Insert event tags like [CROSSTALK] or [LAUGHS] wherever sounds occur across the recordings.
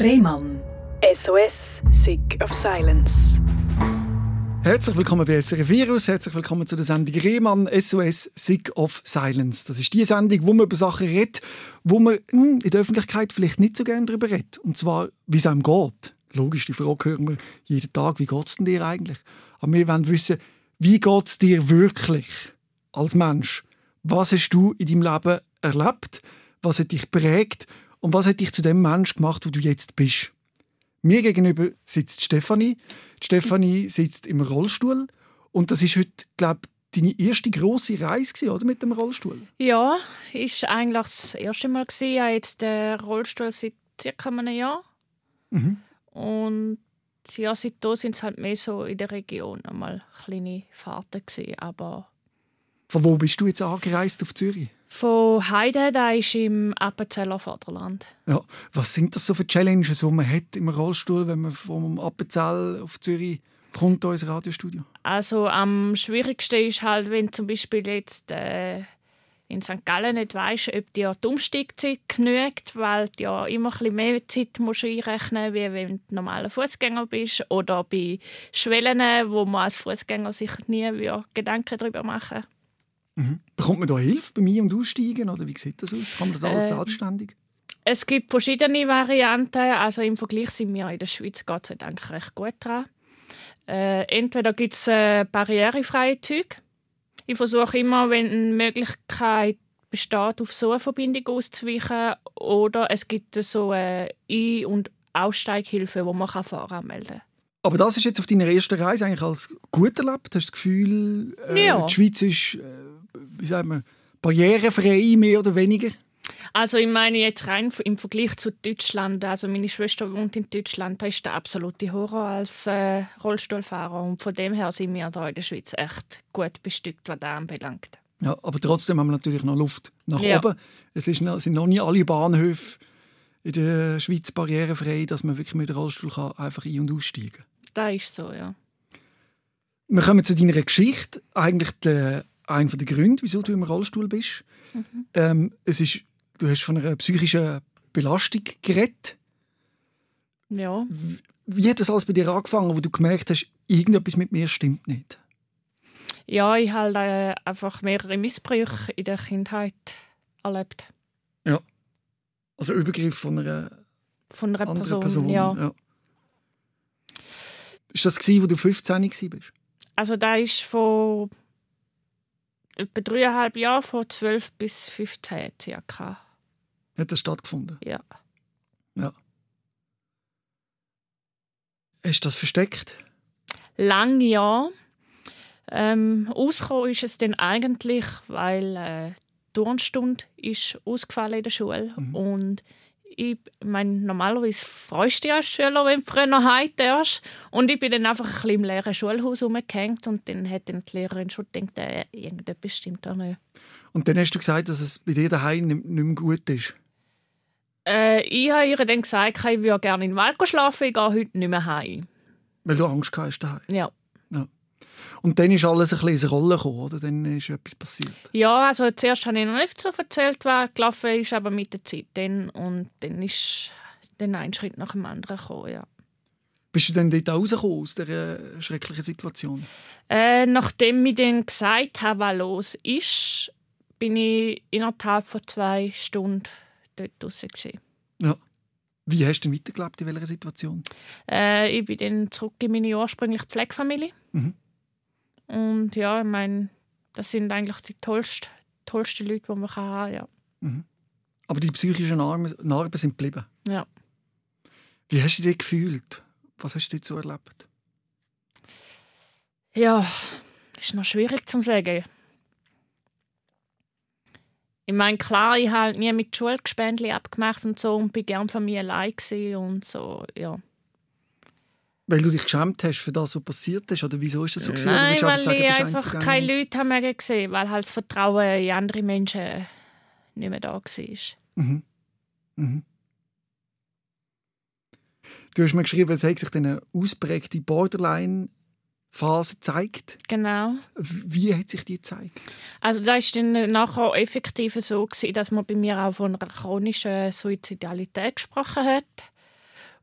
Rehmann. SOS, Sick of Silence. Herzlich willkommen bei SRF Virus, herzlich willkommen zu der Sendung Rehmann SOS Sick of Silence. Das ist die Sendung, wo man über Sachen redet, wo man hm, in der Öffentlichkeit vielleicht nicht so gerne darüber redet. Und zwar, wie es einem geht. Logisch, die Frage hören wir jeden Tag, wie geht es dir eigentlich? Aber wir wollen wissen, wie geht es dir wirklich als Mensch? Was hast du in deinem Leben erlebt? Was hat dich prägt? Und was hat dich zu dem Mensch gemacht, wo du jetzt bist? Mir gegenüber sitzt Stefanie. Stefanie sitzt im Rollstuhl. Und das ist heute, glaube ich, deine erste grosse Reise gewesen, oder, mit dem Rollstuhl? Ja, ist eigentlich das erste Mal gewesen. Ich habe jetzt den Rollstuhl seit circa einem Jahr. Mhm. Und ja, seitdem sind es halt mehr so in der Region einmal kleine Fahrten gewesen. Aber Von wo bist du jetzt angereist auf Zürich? Von Heide, da ist im Appenzeller Vaterland. Ja, was sind das so für Challenges, die man hat im Rollstuhl, wenn man vom Appenzell auf Zürich kommt, ins Radiostudio? Also am schwierigsten ist halt, wenn zum Beispiel jetzt äh, in St. Gallen nicht weisst, ob dir die Umsteigzeit genügt, weil du ja immer ein bisschen mehr Zeit musst einrechnen wie wenn du normaler Fußgänger bist oder bei Schwellen, wo man als Fußgänger sich nie Gedanken darüber machen. Bekommt man da Hilfe bei mir und Aussteigen? Oder wie sieht das aus? Kann man das alles Ähm, selbstständig? Es gibt verschiedene Varianten. Also im Vergleich sind wir in der Schweiz Gott sei Dank recht gut dran. Äh, entweder gibt es äh, barrierefreie Züge. Ich versuche immer, wenn eine Möglichkeit besteht, auf so eine Verbindung auszuweichen. Oder es gibt so eine Ein- und Aussteighilfe, wo man kann voranmelden kann. Aber das ist jetzt auf deiner ersten Reise eigentlich als gut erlebt? Hast du das Gefühl, äh, Ja. die Schweiz ist, äh, wie sagen wir, barrierefrei, mehr oder weniger? Also ich meine jetzt rein im Vergleich zu Deutschland, also meine Schwester wohnt in Deutschland, da ist der absolute Horror als äh, Rollstuhlfahrer und von dem her sind wir da in der Schweiz echt gut bestückt, was das anbelangt. Ja, aber trotzdem haben wir natürlich noch Luft nach Ja. oben. Es ist noch, sind noch nie alle Bahnhöfe in der Schweiz barrierefrei, dass man wirklich mit dem Rollstuhl kann einfach ein- und aussteigen kann. Das ist so, ja. Wir kommen zu deiner Geschichte. Eigentlich der, einer der Gründe, wieso du im Rollstuhl bist. Ähm, es ist, du hast von einer psychischen Belastung geredet. Ja, Wie hat das alles bei dir angefangen, wo du gemerkt hast, irgendetwas mit mir stimmt nicht? ja ich habe äh, einfach mehrere Missbrüche in der Kindheit erlebt. Also Übergriff von einer Von einer anderen Person, Person. ja. Ist das gewesen, wo du 15 warst? Also da ist von etwa dreieinhalb Jahren, von 12 bis 15 circa. Hat das stattgefunden? Ja. Hast du das versteckt? Lang ja. Ähm, ausgekommen ist es dann eigentlich, weil äh, die Turnstunde ist ausgefallen in der Schule und ich meine, normalerweise freust du dich als Schüler, wenn du früher nach Hause darfst. Und ich bin dann einfach ein bisschen im leeren Schulhaus rumgehängt und dann hat dann die Lehrerin schon gedacht, äh, irgendetwas stimmt da nicht. Und dann hast du gesagt, dass es bei dir daheim nicht, mehr gut ist. Äh, ich habe ihr dann gesagt, ich würde gerne in den Wald schlafen, ich gehe heute nicht mehr heim. Weil du Angst hast daheim. Ja. Und dann ist alles ein bisschen ins Rollen gekommen, oder? Dann ist etwas passiert. Ja, also zuerst habe ich noch nicht so erzählt, was gelaufen ist, aber mit der Zeit dann. Und dann ist dann ein Schritt nach dem anderen gekommen, ja. Bist du dann dort rausgekommen aus dieser schrecklichen Situation? Äh, nachdem ich dann gesagt habe, was los ist, bin ich innerhalb von zwei Stunden dort gewesen. Ja. Wie hast du denn weitergelebt in welcher Situation? Äh, ich bin dann zurück in meine ursprüngliche Pflegefamilie. Mhm. Und ja, ich meine, das sind eigentlich die tollsten, tollsten Leute, die man haben kann. Ja. Aber die psychischen Narben, Narben sind geblieben. Ja. Wie hast du dich gefühlt? Was hast du so erlebt? Ja, ist noch schwierig zu sagen. Ich meine, klar, ich habe halt nie mit Schulgespendli abgemacht und so und bin gern von mir allein und so, ja. Weil du dich geschämt hast für das, was passiert ist? Oder wieso ist das so? gewesen? Nein, weil ich einfach keine? Leute haben mehr gesehen, weil halt das Vertrauen in andere Menschen nicht mehr da war. Mhm. Mhm. Du hast mir geschrieben, es hat sich eine ausprägte Borderline-Phase gezeigt. Genau. Wie hat sich die gezeigt? Also da ist dann nachher effektiv so gewesen, dass man bei mir auch von einer chronischen Suizidalität gesprochen hat.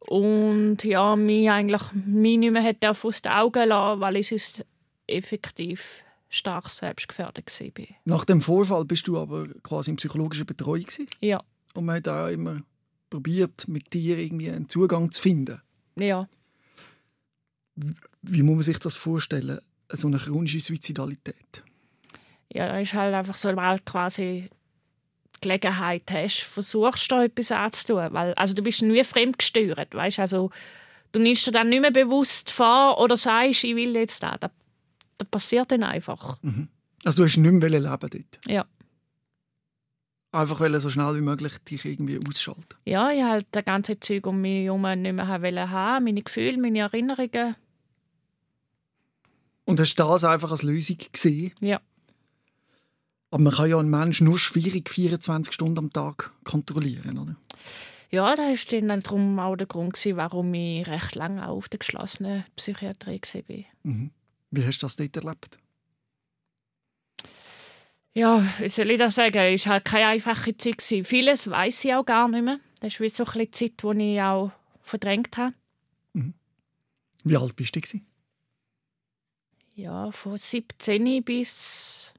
Und ja, mich eigentlich mich nicht mehr hätte aus den Augen lassen, weil ich sonst effektiv stark selbstgefährdet war. Nach dem Vorfall bist du aber quasi in psychologischer Betreuung gewesen? Ja. Und man hat auch immer probiert, mit dir irgendwie einen Zugang zu finden. Ja. Wie muss man sich das vorstellen, so eine chronische Suizidalität? Ja, da ist halt einfach so, weil quasi Gelegenheit hast, versuchst du etwas anzutun. Weil, also du bist nie fremdgesteuert, weißt? Also du nimmst dir dann nicht mehr bewusst vor oder sagst, ich will jetzt da. Das, das passiert dann einfach. Mhm. Also du hast nicht mehr leben dort? Ja. Einfach so schnell wie möglich dich irgendwie ausschalten? Ja, ich halt das ganze Zeug um mich herum nicht mehr haben meine Gefühle, meine Erinnerungen. Und hast du das einfach als Lösung gesehen? Ja. Aber man kann ja einen Menschen nur schwierig 24 Stunden am Tag kontrollieren, oder? Ja, das war dann darum auch der Grund, warum ich recht lange auf der geschlossenen Psychiatrie war. Mhm. Wie hast du das dort erlebt? Ja, wie soll ich das sagen? Es war halt keine einfache Zeit. Vieles weiß ich auch gar nicht mehr. Das ist wie so eine Zeit, die ich auch verdrängt habe. Mhm. Wie alt bist du? Ja, von 17 bis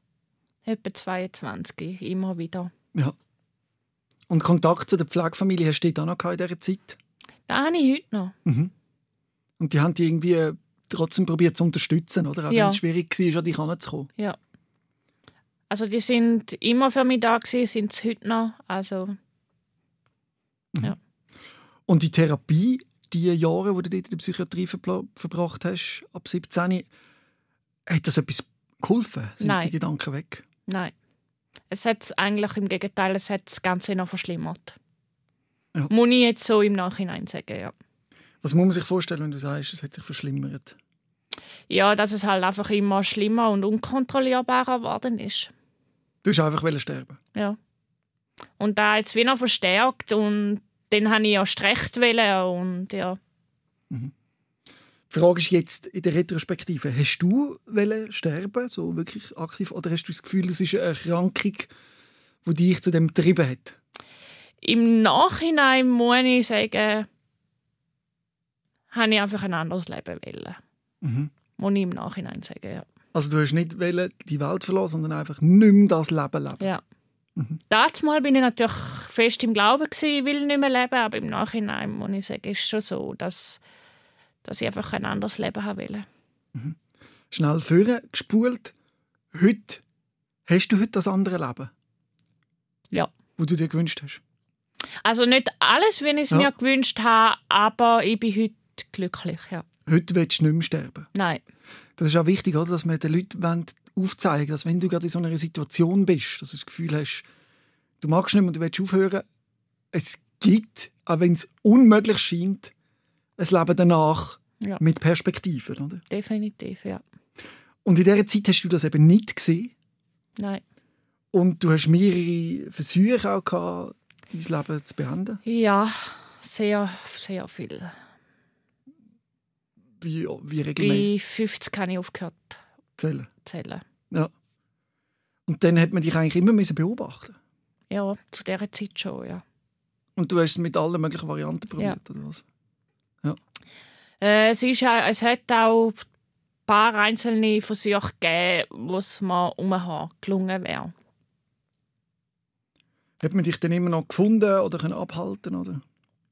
etwa 22, immer wieder. Ja. Und Kontakt zu der Pflegefamilie hast du auch noch in dieser Zeit? Das habe ich heute noch. Mhm. Und die haben die irgendwie trotzdem probiert zu unterstützen, oder? Auch ja. wenn es schwierig war, an dich heranzukommen. Ja. Also die sind immer für mich da gewesen, sind es heute noch. Also, mhm. ja. Und die Therapie, die Jahre, die du dort in der Psychiatrie verbracht hast, ab 17, hat das etwas geholfen? Sind Nein. die Gedanken weg? Nein. Es hat eigentlich im Gegenteil, es hat das Ganze noch verschlimmert. Ja. Muss ich jetzt so im Nachhinein sagen, ja. Was muss man sich vorstellen, wenn du sagst, es hat sich verschlimmert? Ja, dass es halt einfach immer schlimmer und unkontrollierbarer geworden ist. Du hast einfach sterben. Ja. Und da jetzt wieder verstärkt und dann habe ich ja recht wollen und ja. Mhm. Die Frage ist jetzt in der Retrospektive, hast du sterben, so wirklich aktiv, oder hast du das Gefühl, es ist eine Erkrankung, die dich zu dem getrieben hat? Im Nachhinein muss ich sagen, habe ich einfach ein anderes Leben wollen. Mhm. Muss ich im Nachhinein sagen, ja. Also du hast nicht die Welt verlassen, sondern einfach nicht mehr das Leben leben. Ja. Mhm. Mal bin ich natürlich fest im Glauben gewesen, ich will nicht mehr leben, aber im Nachhinein muss ich sagen, ist schon so, dass, dass ich einfach ein anderes Leben haben will. Mhm. Schnell führen, gespult. Heute, hast du heute das andere Leben? Ja. Wo du dir gewünscht hast? Also nicht alles, wie ich es ja. mir gewünscht habe, aber ich bin heute glücklich, ja. Heute willst du nicht mehr sterben? Nein. Das ist auch wichtig, oder? dass wir den Leuten aufzeigen dass wenn du gerade in so einer Situation bist, dass du das Gefühl hast, du magst nicht mehr und du willst aufhören, es gibt, auch wenn es unmöglich scheint, ein Leben danach ja. mit Perspektiven. Oder? Definitiv, ja. Und in dieser Zeit hast du das eben nicht gesehen? Nein. Und du hast mehrere Versuche auch gehabt, dein Leben zu beenden? Ja, sehr, sehr viel. Wie, wie regelmäßig? Bei 50 habe ich aufgehört zählen. zählen. Ja. Und dann hat man dich eigentlich immer müssen beobachten Ja, zu dieser Zeit schon, ja. Und du hast es mit allen möglichen Varianten probiert, ja. oder was? Ja. Äh, es, ist, es hat auch ein paar einzelne Versuche gegeben, es mir umher gelungen wäre. Hat man dich dann immer noch gefunden oder können abhalten oder?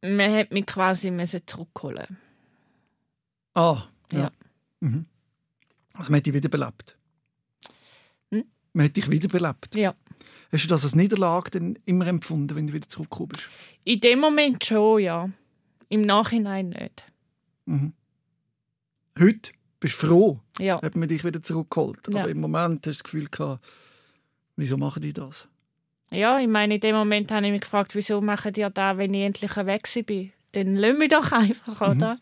Man hat mich quasi zurückholen. Ah, ja. ja. Mhm. Also man hat dich wiederbelebt. Hm? Man hat dich wiederbelebt. Ja. Hast du das als Niederlage dann immer empfunden, wenn du wieder zurückgekommen bist? In dem Moment schon, ja. Im Nachhinein nicht. Mhm. Heute bist du froh, ja. hat man dich wieder zurückgeholt. Ja. Aber im Moment hast du das Gefühl gehabt, wieso machen die das? Ja, ich meine, in dem Moment habe ich mich gefragt, wieso machen die das, wenn ich endlich weg bin? Dann lassen wir doch einfach, Mhm. oder?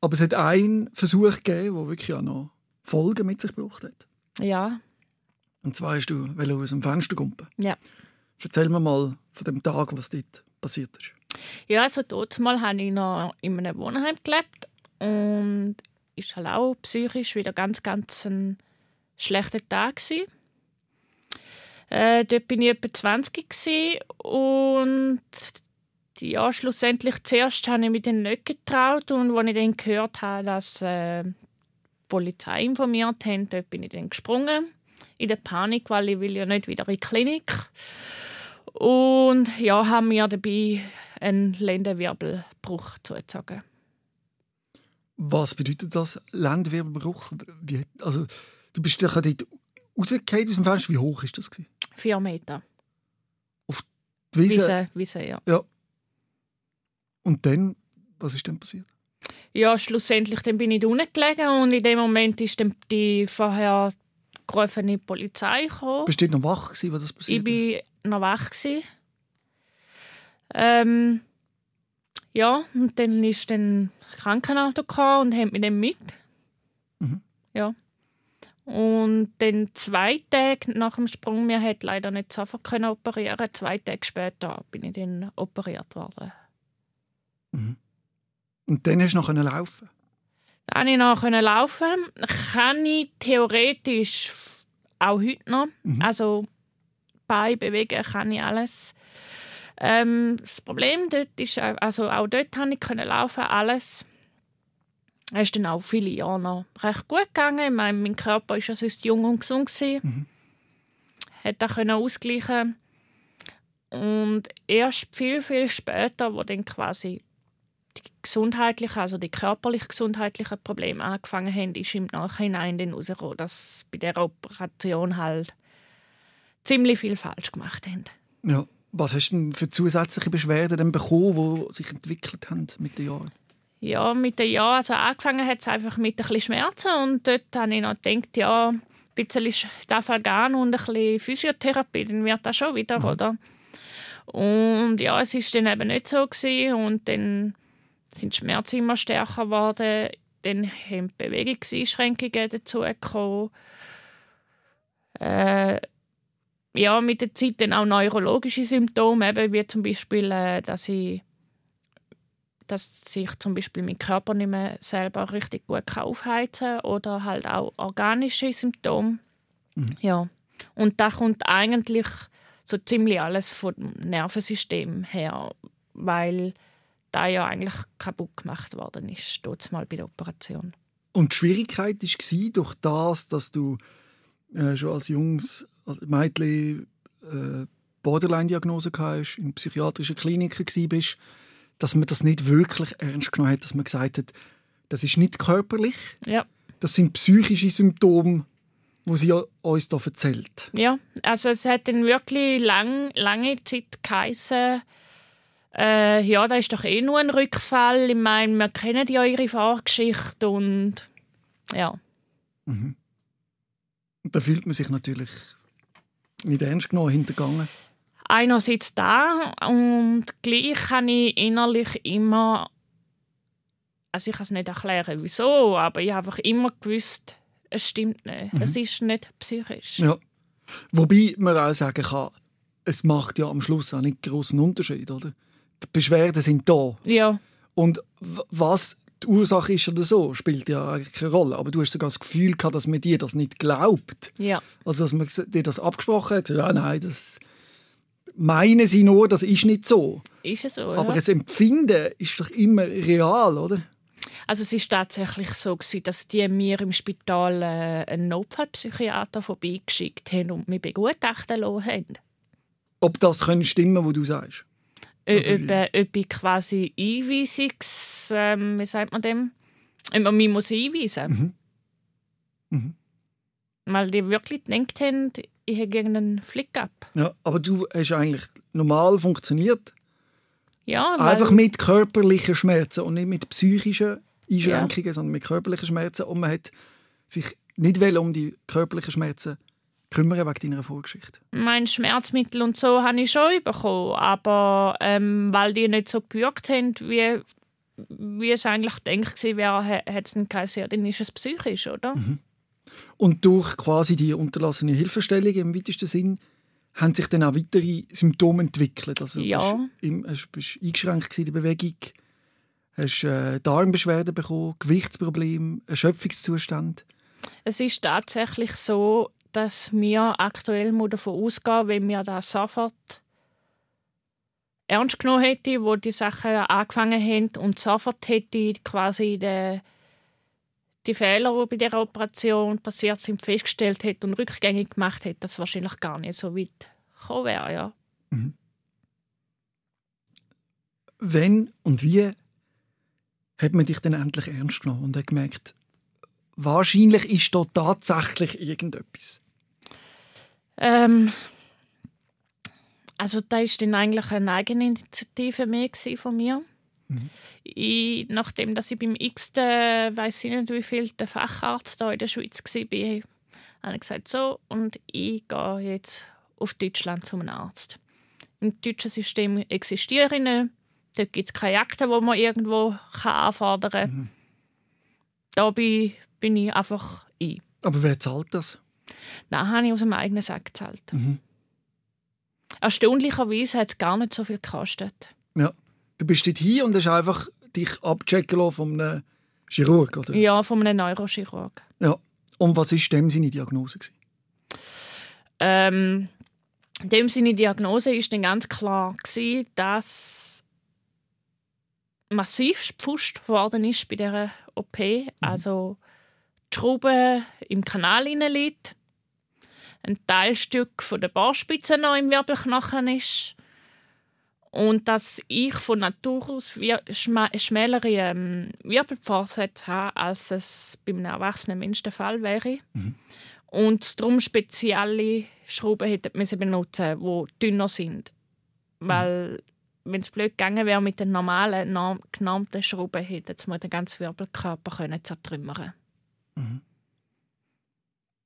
Aber es hat einen Versuch gegeben, der wirklich auch noch Folgen mit sich gebracht hat. Ja. Und zwar hast du aus dem Fenster kumpen. Ja. Erzähl mir mal von dem Tag, was dort passiert ist. Ja, also dort mal habe ich noch in einem Wohnheim gelebt und ist halt auch psychisch wieder ganz, ganz ein schlechter Tag. Äh, dort bin ich etwa 20 und ja, schlussendlich zuerst habe ich mich dann nicht getraut und als ich dann gehört habe, dass äh, die Polizei informiert hat, dort bin ich dann gesprungen in der Panik, weil ich will ja nicht wieder in die Klinik. Und ja, haben mir dabei einen Lendenwirbelbruch zugezogen. Was bedeutet das, Lendenwirbelbruch? Wie, also, du bist ja dort rausgefallen aus dem Fenster. Wie hoch war das? Gewesen? Vier Meter. Auf die Wiese? Wiese, Wiese ja. Ja. Und dann, was ist denn passiert? Ja, schlussendlich dann bin ich da unten gelegen und in dem Moment ist dann die vorher gerufene Polizei gekommen. Bist du noch wach gewesen, was das passiert? Ich war noch wach. Gewesen. Ähm, ja, und dann ist dann das Krankenauto und hat mich dann mit. Mhm. Ja. Und dann zwei Tage nach dem Sprung, mir hat leider nicht sofort können operieren. Zwei Tage später bin ich dann operiert worden. Mhm. Und dann hast du noch laufen Dann ich noch laufen. Kann ich theoretisch auch heute noch. Mhm. Also Beine bewegen kann ich alles. Ähm, das Problem dort ist, also auch dort konnte ich können laufen, alles. Es ist dann auch viele Jahre noch recht gut gegangen. Ich meine, mein Körper war ja sonst jung und gesund. Mhm. Hat das können ausgleichen Und erst viel, viel später, wo dann quasi die gesundheitlichen, also die körperlich gesundheitlichen Probleme angefangen haben, ist im Nachhinein dann herausgekommen, dass bei dieser Operation halt ziemlich viel falsch gemacht haben. Ja. Was hast du denn für zusätzliche Beschwerden denn bekommen, die sich entwickelt haben mit den Jahren? Ja, mit den Jahren. Also angefangen hat es einfach mit ein bisschen Schmerzen und dort habe ich noch gedacht, ja, ein bisschen darf er gehen und ein bisschen Physiotherapie, dann wird das schon wieder, mhm. oder? Und ja, es ist dann eben nicht so gewesen. und dann sind die Schmerzen immer stärker geworden. Dann haben Bewegungseinschränkungen dazu gekommen. Äh, ja, mit der Zeit dann auch neurologische Symptome, eben wie zum Beispiel, äh, dass ich dass sich zum Beispiel mein Körper nicht mehr selber richtig gut aufheizen kann oder halt auch organische Symptome. Mhm. Ja. Und da kommt eigentlich so ziemlich alles vom Nervensystem her, weil da ja eigentlich kaputt gemacht worden ist, dort mal bei der Operation. Und die Schwierigkeit war durch das, dass du äh, schon als junges Mädchen äh, Borderline-Diagnose hast, in psychiatrischen Kliniken warst, dass man das nicht wirklich ernst genommen hat, dass man gesagt hat, das ist nicht körperlich, ja. das sind psychische Symptome, wo sie uns hier erzählt. Ja, also es hat dann wirklich lang, lange Zeit geheißen, äh, ja, da ist doch eh nur ein Rückfall. Ich meine, wir kennen ja ihre Vorgeschichte und ja. Mhm. Und da fühlt man sich natürlich nicht ernst genommen, hintergangen. Einerseits da und gleich habe ich innerlich immer, also ich kann es nicht erklären, wieso, aber ich habe einfach immer gewusst, es stimmt nicht. Mhm. Es ist nicht psychisch. Ja. Wobei man auch sagen kann, es macht ja am Schluss auch nicht großen Unterschied, oder? Die Beschwerden sind da. Ja. Und was die Ursache ist oder so, spielt ja eigentlich keine Rolle. Aber du hast sogar das Gefühl gehabt, dass man dir das nicht glaubt. Ja. Also, dass man dir das abgesprochen hat. Ja, nein, das meinen sie nur, das ist nicht so. Ist es so, Aber ja. das Empfinden ist doch immer real, oder? Also es ist tatsächlich so dass die mir im Spital äh, einen Notfallpsychiater vorbeigeschickt haben und mich begutachten lassen haben. Ob das können stimmen, was du sagst? Ob ich quasi Einweisungs... Ähm, wie sagt man dem? Ob man mich muss einweisen mhm. Mhm. Weil die wirklich gedacht haben, ich habe einen Flick ab. Ja, aber du hast eigentlich normal funktioniert. Ja, Einfach mit körperlichen Schmerzen und nicht mit psychischen Einschränkungen, ja. sondern mit körperlichen Schmerzen. Und man hat sich nicht um die körperlichen Schmerzen kümmern wegen deiner Vorgeschichte? Mein Schmerzmittel und so habe ich schon bekommen, aber ähm, weil die nicht so gewirkt haben, wie, wie es eigentlich gedacht wäre, hat es nicht geheißen, dann ist es psychisch, oder? Mhm. Und durch quasi die unterlassene Hilfestellung im weitesten Sinn haben sich dann auch weitere Symptome entwickelt. Also ja. Du bist, bist eingeschränkt in der Bewegung, hast äh, Darmbeschwerden bekommen, Gewichtsprobleme, Erschöpfungszustand. Es ist tatsächlich so, dass wir aktuell davon ausgehen, wenn wir da sofort ernst genommen hätte, wo die Sachen angefangen haben und sofort hätte quasi die, die Fehler, die bei der Operation passiert sind, festgestellt hätte und rückgängig gemacht hätte, das wahrscheinlich gar nicht so weit gekommen wäre, ja. Mhm. Wenn und wie hat man dich dann endlich ernst genommen und hat gemerkt, wahrscheinlich ist da tatsächlich irgendetwas? Ähm, also da war dann eigentlich eine Eigeninitiative mehr von mir. Mhm. Ich, nachdem dass ich beim x weiß ich nicht wie viel der Facharzt da in der Schweiz war, habe ich gesagt so und ich gehe jetzt auf Deutschland zum Arzt. Im deutschen System existieren nicht. Dort gibt es keine Akte, die man irgendwo anfordern kann. Mhm. Da bin, bin ich einfach ein. Aber wer zahlt das? Nein, habe ich aus dem eigenen Sack gezahlt. Mhm. Erstaunlicherweise hat es gar nicht so viel gekostet. Ja. Du bist dort hier und hast einfach dich abchecken lassen von einem Chirurg, oder? Ja, von einem Neurochirurg. Ja. Und was war dem seine Diagnose? Ähm, dem seine Diagnose war dann ganz klar, gewesen, dass massiv gepfuscht worden ist bei dieser OP. Mhm. Also die Schraube im Kanal liegt ein Teilstück von der Barspitze noch im Wirbelknochen ist und dass ich von Natur aus schmälere ähm, Wirbelfortsätze habe, als es bei einem erwachsenen Menschen der Fall wäre. Mhm. Und darum spezielle Schrauben hätte müssen benutzen, die dünner sind. Mhm. Weil, wenn es blöd gegangen wäre mit den normalen, genormten Schrauben, hätte man den ganzen Wirbelkörper zertrümmern können. Mhm.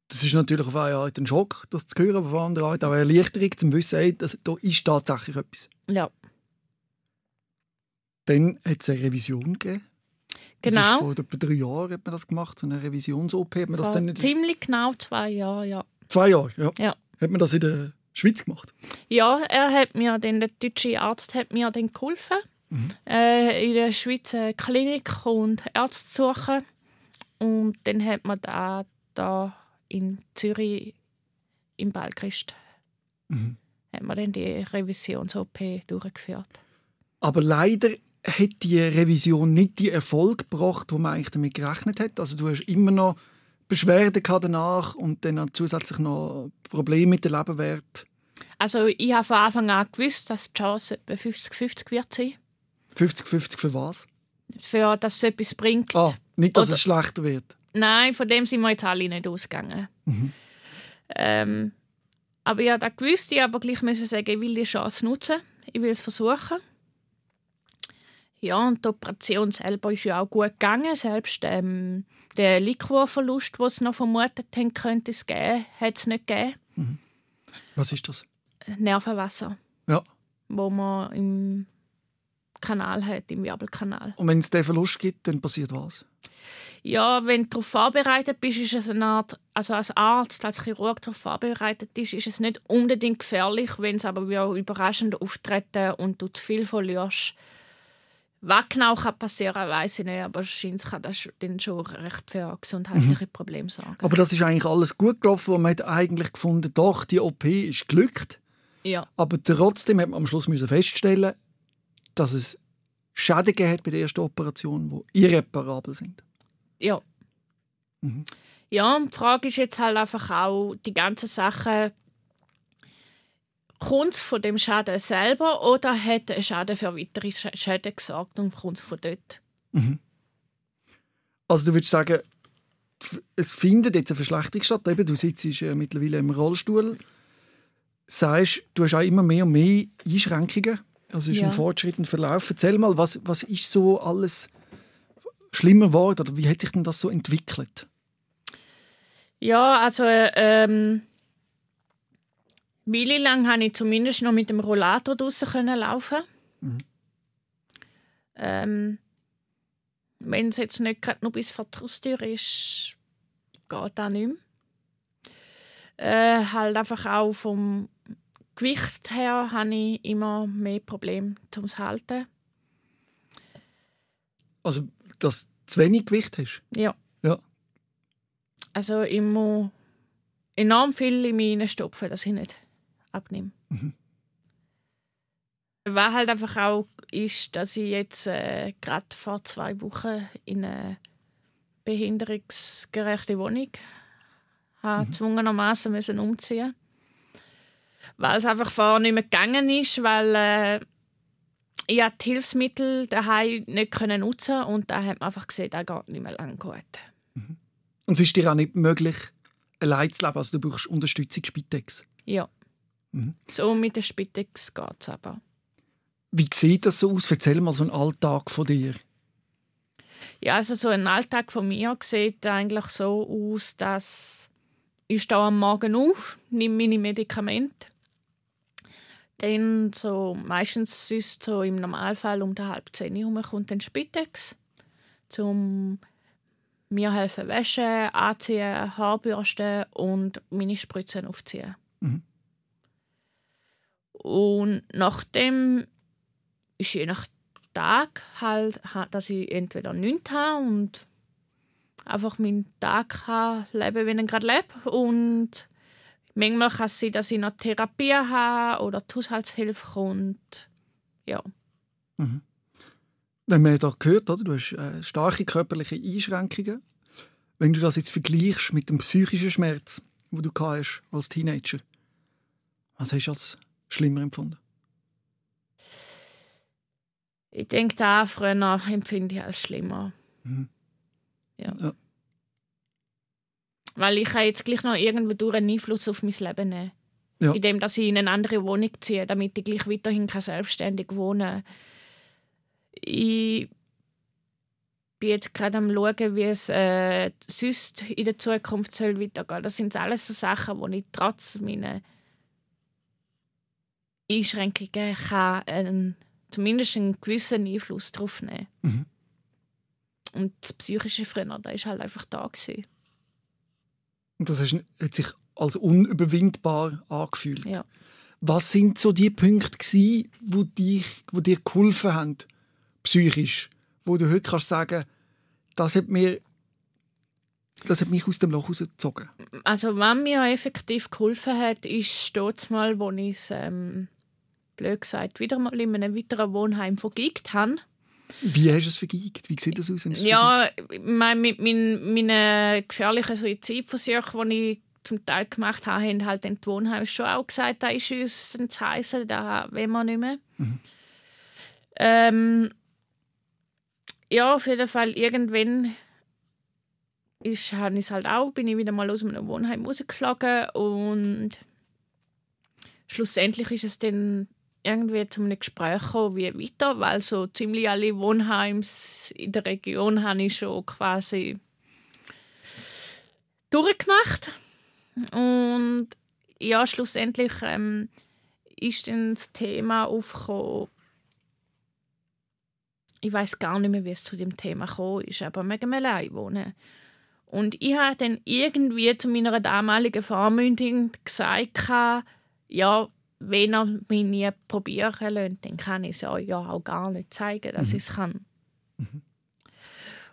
Das ist natürlich auf eine Art ein Schock, das zu hören, aber auf eine andere Art auch eine Erleichterung, zum Wissen, hey, dass, da ist tatsächlich etwas. Ja. Dann hat es eine Revision gegeben. Genau. vor etwa drei Jahren hat man das gemacht, so eine Revisions-OP. Ziemlich genau zwei Jahre, ja. Zwei Jahre, ja. ja. Hat man das in der Schweiz gemacht? Ja, er hat mir, den, der deutsche Arzt hat mir dann geholfen, mhm. äh, in der Schweiz eine Klinik und Ärzte zu suchen. Und dann hat man da, da in Zürich im Ballchrist mhm. hat man dann die Revisions-OP durchgeführt. Aber leider hat die Revision nicht die Erfolg gebracht, wo man eigentlich damit gerechnet hat. Also du hast immer noch Beschwerden danach und dann zusätzlich noch Probleme mit dem Lebenwert. Also ich habe von Anfang an gewusst, dass die Chance etwa 50-50 wird sein. 50-50 für was? Für dass es etwas bringt. Ah, nicht, dass Oder, es schlechter wird. Nein, von dem sind wir jetzt alle nicht ausgegangen. Mhm. Ähm, aber ich habe gewusst, ich aber gleich müssen sagen, ich will die Chance nutzen. Ich will es versuchen. Ja, und die Operation selber ist ja auch gut gegangen. Selbst ähm, der Liquorverlust, den sie noch vermutet haben, könnte es geben, hat es nicht gegeben. Mhm. Was ist das? Nervenwasser. Ja. Wo man im Kanal hat, im Wirbelkanal. Und wenn es den Verlust gibt, dann passiert was? Ja, wenn du darauf vorbereitet bist, ist es eine Art, also als Arzt, als Chirurg darauf vorbereitet bist, ist es nicht unbedingt gefährlich, wenn es aber wieder überraschend auftreten und du zu viel verlierst. Was genau kann passieren, weiß ich nicht, aber wahrscheinlich kann das dann schon recht für gesundheitliche mhm. Probleme sorgen. Aber das ist eigentlich alles gut gelaufen und man hat eigentlich gefunden, doch, die OP ist glückt. Ja. Aber trotzdem hat man am Schluss müssen feststellen, dass es Schäden gegeben hat bei der ersten Operation, die irreparabel sind. Ja. Mhm. Ja, und die Frage ist jetzt halt einfach auch, die ganzen Sachen, kommt es von dem Schaden selber oder hat ein Schaden für weitere Schäden gesorgt und kommt es von dort? Mhm. Also du würdest sagen, es findet jetzt eine Verschlechterung statt. Eben, du sitzt äh, mittlerweile im Rollstuhl. Sagst, du hast auch immer mehr und mehr Einschränkungen. Also ist ja. ein Fortschritt und Verlauf. Erzähl mal, was, was ist so alles schlimmer geworden? Oder wie hat sich denn das so entwickelt? Ja, also ähm, Weile lang konnte ich zumindest noch mit dem Rollator draußen laufen. Mhm. Ähm, Wenn es jetzt nicht gerade nur bis vor die Haustür ist, geht das nicht mehr. Äh, halt einfach auch vom Gewicht her habe ich immer mehr Probleme zum Halten. Also, dass du zu wenig Gewicht hast? Ja. ja. Also, ich muss enorm viel in meine stopfen, dass ich nicht abnehme. Mhm. Was halt einfach auch ist, dass ich jetzt äh, gerade vor zwei Wochen in eine behinderungsgerechte Wohnung habe, mhm. zwungenermaßen müssen umziehen weil es einfach vorher nicht mehr gegangen ist, weil äh, ich die Hilfsmittel daheim nicht können nutzen und da hat man einfach gesehen, das geht nicht mehr lang gut. Mhm. Und es ist dir auch nicht möglich, allein zu leben, also du brauchst Unterstützung Spitex? Ja. Mhm. So mit der Spitex geht es aber. Wie sieht das so aus? Erzähl mal so einen Alltag von dir. Ja, also so ein Alltag von mir sieht eigentlich so aus, dass ich stehe am Morgen auf, nehme meine Medikamente. Dann so meistens ist so im Normalfall um die halb zehn herum kommt dann Spitex, zum mir helfen Wäsche anziehen, Haarbürsten und meine Spritzen aufziehen. Mhm. Und nachdem ist je nach Tag halt, dass ich entweder nichts habe und einfach meinen Tag habe, lebe, wie ich gerade lebe. Und manchmal kann es sein, dass ich noch Therapie habe oder die Haushaltshilfe kommt. Ja. Mhm. Wenn man da gehört, oder, du hast äh, starke körperliche Einschränkungen. Wenn du das jetzt vergleichst mit dem psychischen Schmerz, wo du hast als Teenager, was hast du als schlimmer empfunden? Ich denke, da früher empfinde ich als schlimmer. Mhm. Ja. ja. Weil ich jetzt gleich noch irgendwo durch einen Einfluss auf mein Leben nehmen. Ja. Indem dass ich in eine andere Wohnung ziehe, damit ich gleich weiterhin selbstständig wohnen kann. Ich bin jetzt gerade am schauen, wie es äh, sonst in der Zukunft soll weitergehen Das sind alles so Sachen, wo ich trotz meiner Einschränkungen kann, einen, zumindest einen gewissen Einfluss darauf nehmen mhm. Und das psychische früher, da war halt einfach da. Gewesen. Und das hat sich als unüberwindbar angefühlt. Ja. Was sind so die Punkte, gewesen, wo, dich, wo dir geholfen haben, psychisch? Wo du heute kannst sagen, das hat mir das hat mich aus dem Loch rausgezogen. Also, was mir effektiv geholfen hat, ist dort mal, wo ich es, ähm, blöd gesagt, wieder mal in einem weiteren Wohnheim vergeigt habe. Wie hast du es vergeigt? Wie sieht das aus? ja, mein, mit meinen, meinen gefährlichen Suizidversuchen, die ich zum Teil gemacht habe, haben halt den Wohnheim schon auch gesagt, da ist uns ein Zeichen, da wollen wir nicht mehr. Mhm. Ähm, ja, auf jeden Fall irgendwann ist, habe ich halt auch, bin ich wieder mal aus meinem Wohnheim rausgeflogen und schlussendlich ist es dann irgendwie einem Gespräch gekommen, wie weiter, weil so ziemlich alle Wohnheims in der Region habe ich schon quasi durchgemacht. Und ja, schlussendlich ähm, ist dann das Thema aufgekommen. Ich weiß gar nicht mehr, wie es zu dem Thema gekommen ist, aber wir allein wohnen. Und ich habe dann irgendwie zu meiner damaligen Vormündin gesagt, ja, wenn er mich nie probieren lässt, dann kann ich es ja, auch gar nicht zeigen, dass mhm. ich es kann. Mhm.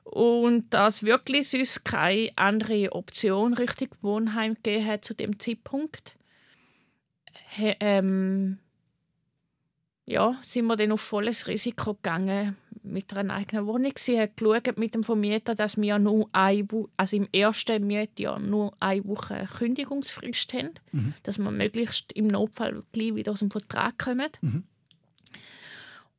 Und dass wirklich sonst keine andere Option richtig Wohnheim gegeben hat zu dem Zeitpunkt, he, ähm, ja, sind wir dann auf volles Risiko gegangen mit einer eigenen Wohnung. Sie hat geschaut mit dem Vermieter, dass wir nur eine, also im ersten Mietjahr nur eine Woche Kündigungsfrist haben, mhm. dass wir möglichst im Notfall gleich wieder aus dem Vertrag kommen. Mhm.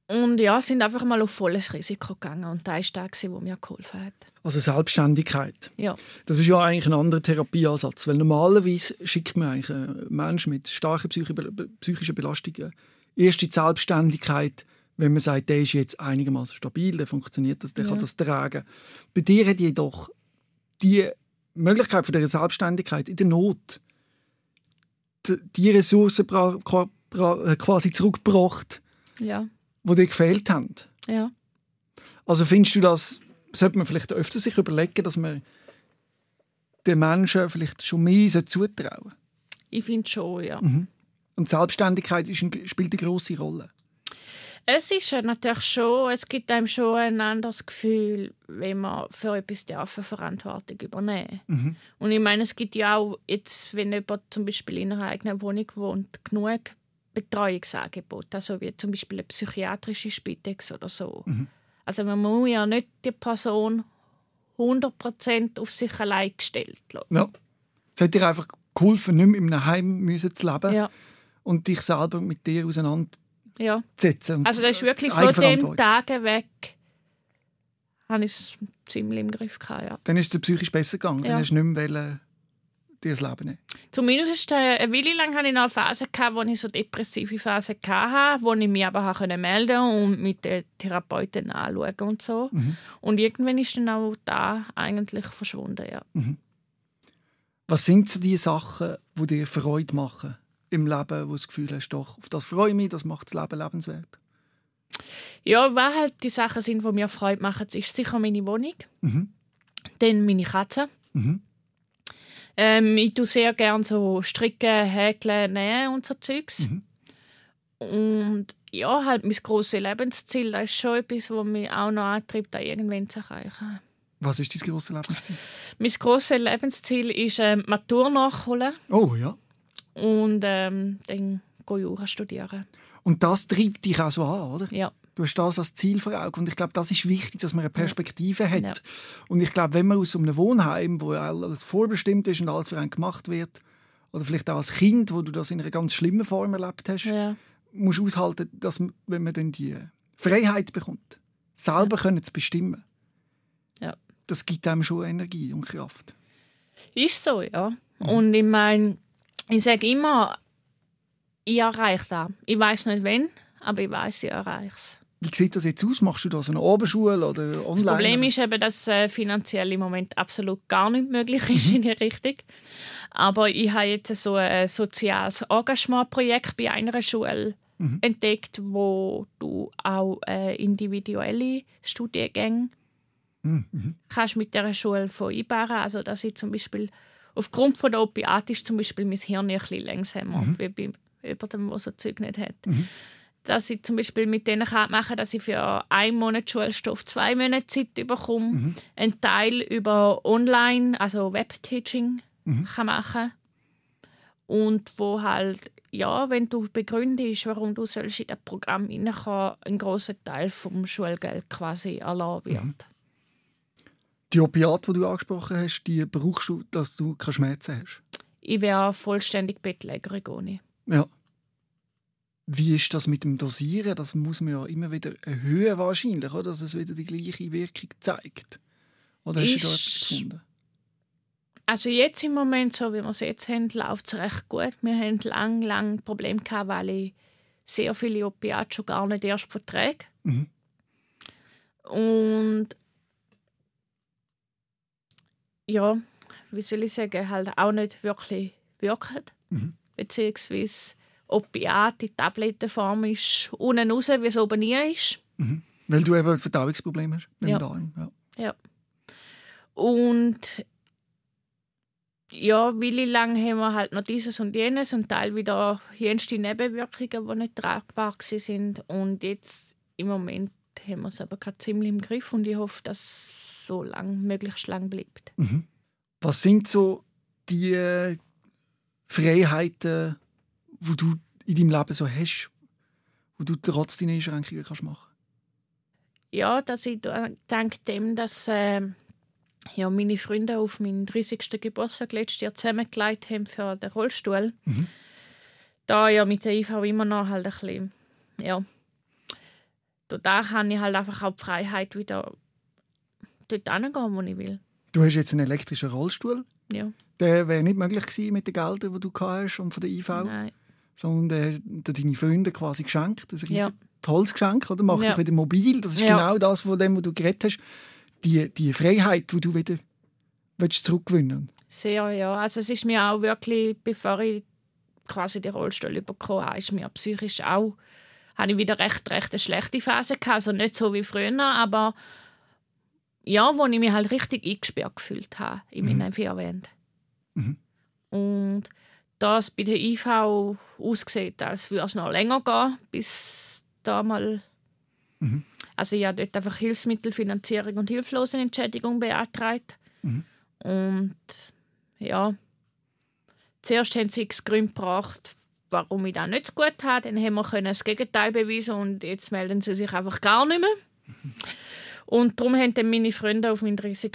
Und ja, sind einfach mal auf volles Risiko gegangen. Und da ist der, der mir geholfen hat. Also Selbstständigkeit. Ja. Das ist ja eigentlich ein anderer Therapieansatz. Weil normalerweise schickt man eigentlich einen Menschen mit starken psychischen Belastungen erst die Selbstständigkeit, wenn man sagt, der ist jetzt einigermaßen stabil, der funktioniert das, der ja. kann das tragen. Bei dir hat jedoch die Möglichkeit von der Selbstständigkeit in der Not die Ressourcen äh, quasi zurückgebracht, ja. die dir gefehlt haben. Ja. Also findest du das, sollte man vielleicht öfter sich überlegen, dass man den Menschen vielleicht schon mehr zutrauen Ich finde schon, ja. Mhm. Und Selbstständigkeit ein, spielt eine große Rolle. Es ist natürlich schon, es gibt einem schon ein anderes Gefühl, wenn man für etwas darf, Verantwortung übernehmen mhm. Und ich meine, es gibt ja auch jetzt, wenn jemand zum Beispiel in einer eigenen Wohnung wohnt, genug Betreuungsangebote, also wie zum Beispiel eine psychiatrische Spitex oder so. Also man muss ja nicht die Person 100% auf sich allein gestellt lassen. Ja. Es hat dir einfach geholfen, nicht mehr in einem Heim zu leben Ja, und dich selber mit dir auseinanderzusetzen. ja. Also das ist wirklich von dem Tage weg, habe ich es ziemlich im Griff gehabt, ja. Dann ist es dir psychisch besser gegangen. Dann Ja. hast du nicht mehr wollen, dir das Leben nehmen. Zumindest äh, eine Weile lang hatte ich noch eine Phase, gehabt, wo ich so depressive Phase hatte, wo ich mich aber auch melden und mit den Therapeuten anschauen und so. Und irgendwann ist dann auch da eigentlich verschwunden, ja. Was sind so die Sachen, die dir Freude machen im Leben, wo das Gefühl hast, doch, auf das freue ich mich, das macht das Leben lebenswert? Ja, was halt die Sachen sind, die mir Freude machen, ist sicher meine Wohnung. Mhm. Dann meine Katze. Mhm. Ähm, ich tue sehr gerne so stricken, häkeln, nähen und so Zeugs. Mhm. Und ja, halt mein grosses Lebensziel, das ist schon etwas, was mich auch noch antreibt, da irgendwann zu erreichen. Was ist dein grosses Lebensziel? Mein grosses Lebensziel ist ähm, Matur nachholen Oh ja. Und ähm, dann Jura studieren. Und das treibt dich auch so an, oder? Ja, Du hast das als Ziel vor Augen. Und ich glaube, das ist wichtig, dass man eine Perspektive hat. Ja. Und ich glaube, wenn man aus einem Wohnheim, wo alles vorbestimmt ist und alles für einen gemacht wird, oder vielleicht auch als Kind, wo du das in einer ganz schlimmen Form erlebt hast, ja, musst du aushalten, dass man, wenn man dann die Freiheit bekommt, selber können zu bestimmen. Ja. Das gibt einem schon Energie und Kraft. ist so, ja. Und ich meine, ich sage immer, ich erreiche das. Ich weiß nicht wann, aber ich weiß, ich erreiche es. Wie sieht das jetzt aus? Machst du da so eine Oberschule oder online? Das Problem ist eben, dass äh, finanziell im Moment absolut gar nicht möglich ist [LAUGHS] in die Richtung. Aber ich habe jetzt so ein soziales Engagementprojekt bei einer Schule entdeckt, wo du auch äh, individuelle Studiengänge kannst mit der Schule vereinbaren. Also dass ich zum Beispiel aufgrund von der Opiat ist zum Beispiel mein Hirn ein bisschen langsamer, wie bei jemandem, der so Zeug nicht hat. Dass ich zum Beispiel mit denen kann machen dass ich für einen Monat Schulstoff zwei Monate Zeit bekomme, einen Teil über Online, also Webteaching kann machen. Und wo halt ja, wenn du begründest, warum du sollst in das Programm hineinkommen, ein großer Teil vom Schulgeld quasi erlassen wird. Die Opiate, die du angesprochen hast, die brauchst du, dass du keine Schmerzen hast. Ich wäre vollständig bettlägerig ohne. Ja. Wie ist das mit dem Dosieren? Das muss man ja immer wieder erhöhen wahrscheinlich, oder? dass es wieder die gleiche Wirkung zeigt. Oder hast du da Ist- etwas gefunden? Also jetzt im Moment, so wie wir es jetzt haben, läuft es recht gut. Wir haben lang, lang Probleme gehabt, weil ich sehr viele Opiate schon gar nicht erst verträge. Mhm. Und ja, wie soll ich sagen, halt auch nicht wirklich wirken. Mhm. Beziehungsweise Opiat in Tablettenform ist unten raus, wie es oben nie ist. Weil du eben ein Verdauungsproblem hast mit Ja. dem Darm. Ja. Ja. Und ja, wie lang haben wir halt noch dieses und jenes und Teil wieder jenste Nebenwirkungen, die nicht tragbar sind. Und jetzt im Moment haben wir es aber gerade ziemlich im Griff und ich hoffe, dass es so lang, möglichst lang bleibt. Was sind so die Freiheiten, die du in deinem Leben so hast, wo du trotz deiner Einschränkungen kannst machen Ja, dass ich da- dank dem, dass äh, ja, meine Freunde auf meinen 30. Geburtstag letztes Jahr zusammengelegt haben für den Rollstuhl. Da ja mit der IV immer noch halt ein bisschen, ja, da habe ich halt einfach auch die Freiheit, wieder dort hingehen, wo ich will. Du hast jetzt einen elektrischen Rollstuhl. Ja, Der wäre nicht möglich gewesen mit den Geldern, die du hast und von der IV, nein. sondern der hat deine Freunde quasi geschenkt. Das ist ein Ja. tolles Geschenk, oder? Macht Ja. dich wieder mobil. Das ist Ja. genau das, von dem, was du geredet hast. Die, die Freiheit, die du wieder willst zurückgewinnen Sehr, ja. Also es ist mir auch wirklich, bevor ich quasi den Rollstuhl bekommen habe, ist mir psychisch auch, habe ich wieder recht, recht eine schlechte Phase gehabt. Also nicht so wie früher, aber ja, wo ich mich halt richtig eingesperrt gefühlt habe in meinen vier Wänden. Mhm. Und das bei der IV aussieht, als würde es noch länger gehen, bis da mal Mhm. also ich habe dort einfach Hilfsmittelfinanzierung und Hilflosenentschädigung beantragt. Und ja, zuerst haben sie x Gründe gebracht, warum ich das nicht so gut habe. Dann haben wir das Gegenteil beweisen und jetzt melden sie sich einfach gar nicht mehr. Und darum haben dann meine Freunde auf meinen 30.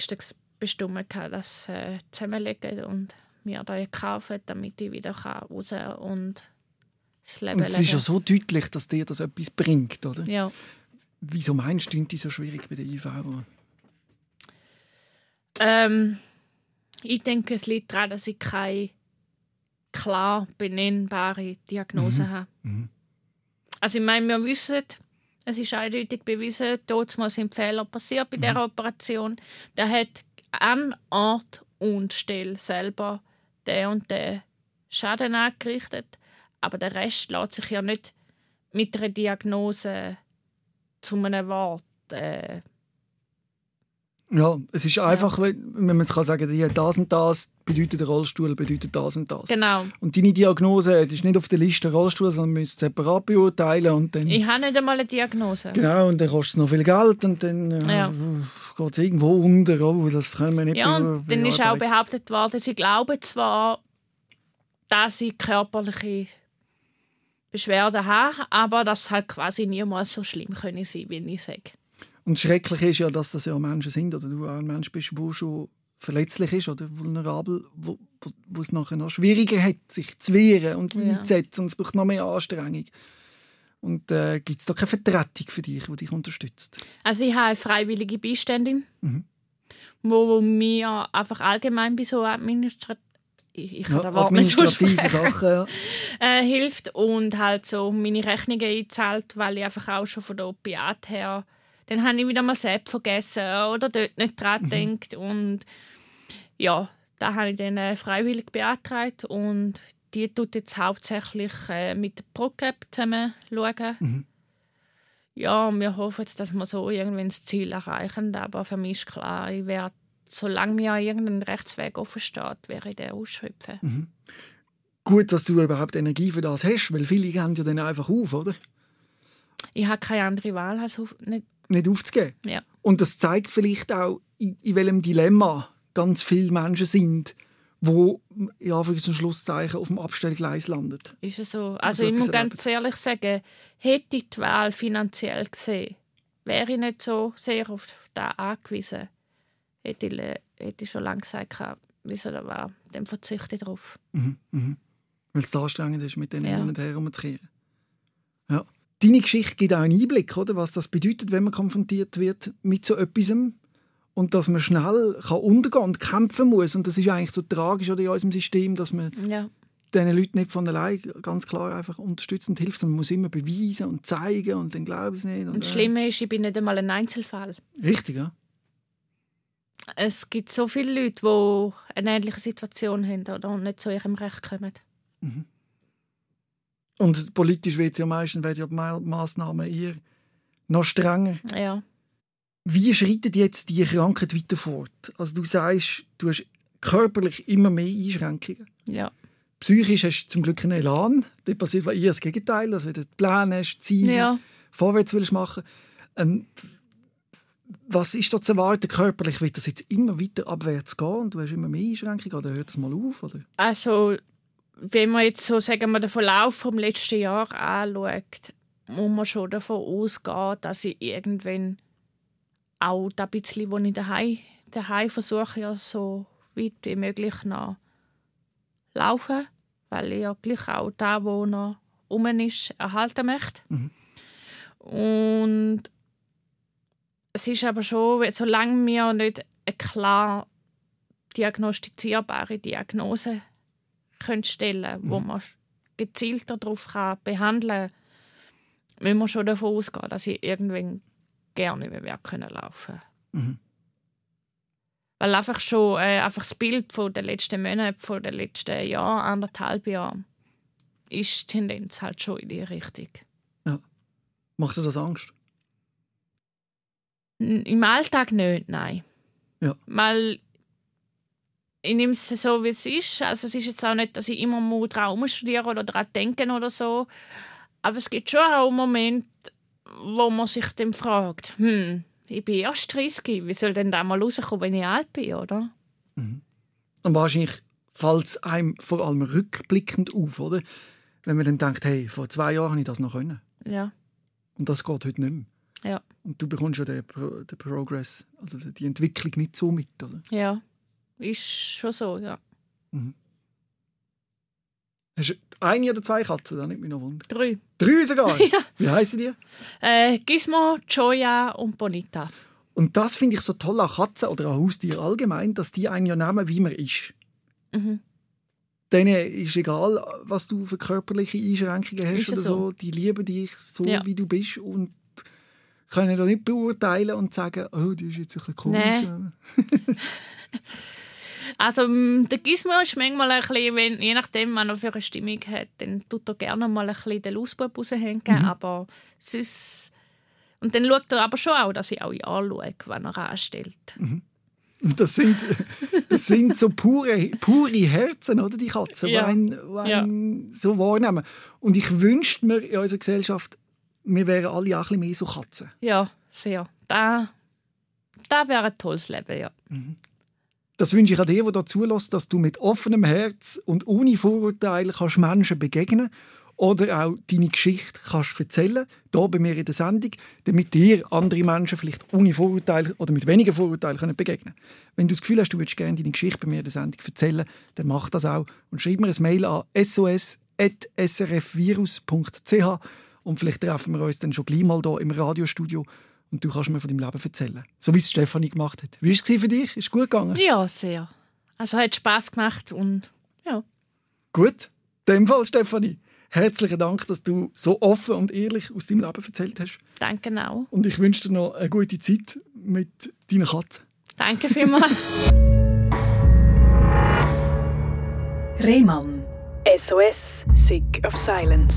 bestimmt, das äh, zusammenlegen und mir da kaufen, damit ich wieder raus und das Leben und es ist ja so deutlich, dass dir das etwas bringt, oder? Ja. Wieso meinst du, ist so schwierig bei der IV? Ähm, ich denke, es liegt daran, dass ich keine klar benennbare Diagnose mhm. habe. Mhm. Also ich meine, wir wissen, es ist eindeutig bewiesen, dort sind Fehler passiert bei mhm. dieser Operation. Der hat an Ort und Stelle selber der und der Schaden angerichtet, aber der Rest lässt sich ja nicht mit einer Diagnose zu einem Wort äh, ja, es ist einfach, ja. wenn man es kann sagen, ja, das und das bedeutet der Rollstuhl, bedeutet das und das. Genau. Und deine Diagnose die ist nicht auf der Liste Rollstuhl, sondern muss es separat beurteilen und dann... Ich habe nicht einmal eine Diagnose. Genau, und dann kostet es noch viel Geld und dann äh, ja. geht es irgendwo unter. Oh, das können wir nicht Ja, und dann ist auch behauptet worden, sie glauben zwar, dass sie körperliche Beschwerden haben, aber das halt quasi niemals so schlimm können sein, wie ich sage. Und schrecklich ist ja, dass das ja Menschen sind oder du auch ein Mensch bist, der schon verletzlich ist oder vulnerabel, wo, wo, wo es nachher noch schwieriger hat, sich zu wehren und ja. einzusetzen und es braucht noch mehr Anstrengung. Und äh, gibt es da keine Vertretung für dich, die dich unterstützt? Also ich habe eine freiwillige Beiständin, mhm. wo mir einfach allgemein bei so administrat ich, ich ja, administrative Sachen ja. [LAUGHS] äh, hilft und halt so meine Rechnungen einzahlt, weil ich einfach auch schon von der Opiat her dann habe ich wieder mal selbst vergessen oder dort nicht dran mhm. gedacht. Und ja, da habe ich dann äh, freiwillig beantragt und die tut jetzt hauptsächlich äh, mit der ProCap zusammen schauen. Mhm. Ja, und wir hoffen jetzt, dass wir so irgendwann das Ziel erreichen. Aber für mich ist klar, ich werde, solange mir irgendein Rechtsweg offen steht, werde ich den ausschöpfen. Mhm. Gut, dass du überhaupt Energie für das hast, weil viele gehen ja dann einfach auf, oder? Ich habe keine andere Wahl, als auf, nicht nicht aufzugeben. Ja. Und das zeigt vielleicht auch, in, in welchem Dilemma ganz viele Menschen sind, wo ja für ein Schlusszeichen auf dem Abstellgleis landet. Ist es so? Also, also ich muss ganz ehrlich sagen, hätte ich die Wahl finanziell gesehen, wäre ich nicht so sehr auf das angewiesen. Hätte ich, hätte ich schon lange gesagt, wieso das war, dann verzichte ich darauf. Mhm, mhm. Weil es anstrengend ist, mit denen ja. hin und her umzukehren. Ja. Deine Geschichte gibt auch einen Einblick, oder, was das bedeutet, wenn man konfrontiert wird mit so etwas und dass man schnell kann untergehen und kämpfen muss. Und das ist eigentlich so tragisch oder, in unserem System, dass man ja. diesen Leuten nicht von allein ganz klar einfach unterstützend hilft, sondern man muss immer beweisen und zeigen und dann glauben sie nicht. Und, und das Schlimme ist, ich bin nicht einmal ein Einzelfall. Richtig, ja. Es gibt so viele Leute, die eine ähnliche Situation haben oder nicht zu ihrem Recht kommen. Mhm. Und politisch wird ja meistens werden ja die Massnahmen eher noch strenger. Ja. Wie schreitet jetzt die Krankheit weiter fort? Also du sagst, du hast körperlich immer mehr Einschränkungen. Ja. Psychisch hast du zum Glück einen Elan. Da passiert eher das Gegenteil, dass du Pläne hast, Ziele, ja. vorwärts willst machen. Ähm, was ist da zu erwarten körperlich? Wird das jetzt immer weiter abwärts gehen und du hast immer mehr Einschränkungen oder hört das mal auf? Oder? Also wenn man jetzt so sagen wir, den Verlauf vom letzten Jahr anschaut, muss man schon davon ausgehen, dass ich irgendwann auch das bisschen, was ich daheim, daheim versuche, ja so weit wie möglich noch laufen, weil ich ja gleich auch da, wo noch um ist, erhalten möchte. Mhm. Und es ist aber schon, solange wir nicht eine klar diagnostizierbare Diagnose können stellen mhm. wo man gezielt darauf kann behandeln kann, müssen wir schon davon ausgehen, dass ich irgendwann gerne nicht mehr können laufen mhm. Weil einfach schon äh, einfach das Bild von den letzten Monaten, von den letzten Jahren, anderthalb Jahren, ist die Tendenz halt schon in die Richtung. Ja. Macht dir das Angst? Im Alltag nicht, nein. Ja. Weil ich nehme es so, wie es ist. Also es ist jetzt auch nicht, dass ich immer mal daran studieren oder daran denken oder so. Aber es gibt schon auch Momente, wo man sich dann fragt, hm, ich bin erst 30, wie soll denn da mal rauskommen, wenn ich alt bin, oder? Mhm. Und wahrscheinlich fällt es einem vor allem rückblickend auf, oder? wenn man dann denkt, hey, vor zwei Jahren habe ich das noch können. Ja. Und das geht heute nicht mehr. Ja. Und du bekommst ja den, Pro den Progress, also die Entwicklung nicht so mit, oder? Ja. Ist schon so, ja. Hast du eine oder zwei Katzen? Da nimmt mich noch Wunder. Drei. Drei sogar? [LAUGHS] Ja. Wie heißen die? Äh, Gizmo, Joya und Bonita. Und das finde ich so toll an Katzen oder an Haustieren allgemein, dass die einen ja nehmen, wie man ist. Mhm. Denen ist egal, was du für körperliche Einschränkungen hast Ist oder so. so? Die lieben dich so, Ja. wie du bist und können da nicht beurteilen und sagen, oh, die ist jetzt ein bisschen komisch. [LAUGHS] Also mm, der Gizmo ist manchmal ein bisschen, wenn, je nachdem, was er für eine Stimmung hat, dann tut er gerne mal ein bisschen den Lausbub raushängen, aber es ist... Und dann schaut er aber schon auch, dass ich auch ihn anschaue, wenn er anstellt. Und das sind, das sind so pure, pure Herzen, oder, die Katzen, Ja. die einen, die einen so wahrnehmen. Und ich wünschte mir in unserer Gesellschaft, wir wären alle auch ein bisschen mehr so Katzen. Ja, sehr. Da, da wäre ein tolles Leben, ja. Das wünsche ich an dir, der da zulässt, dass du mit offenem Herz und ohne Vorurteile kannst Menschen begegnen oder auch deine Geschichte kannst erzählen, hier bei mir in der Sendung, damit dir andere Menschen vielleicht ohne Vorurteile oder mit weniger Vorurteilen können begegnen Wenn du das Gefühl hast, du würdest gerne deine Geschichte bei mir in der Sendung erzählen, dann mach das auch und schreib mir ein Mail an sos.srfvirus.ch und vielleicht treffen wir uns dann schon gleich mal hier im Radiostudio und du kannst mir von deinem Leben erzählen. So wie es Stefanie gemacht hat. Wie war es für dich? Ist es gut gegangen? Ja, sehr. Also hat Spaß gemacht und ja. Gut, in dem Fall, Stefanie. Herzlichen Dank, dass du so offen und ehrlich aus deinem Leben erzählt hast. Danke auch. Und ich wünsche dir noch eine gute Zeit mit deiner Katze. Danke vielmals. Rehmann. SOS, Sick of Silence.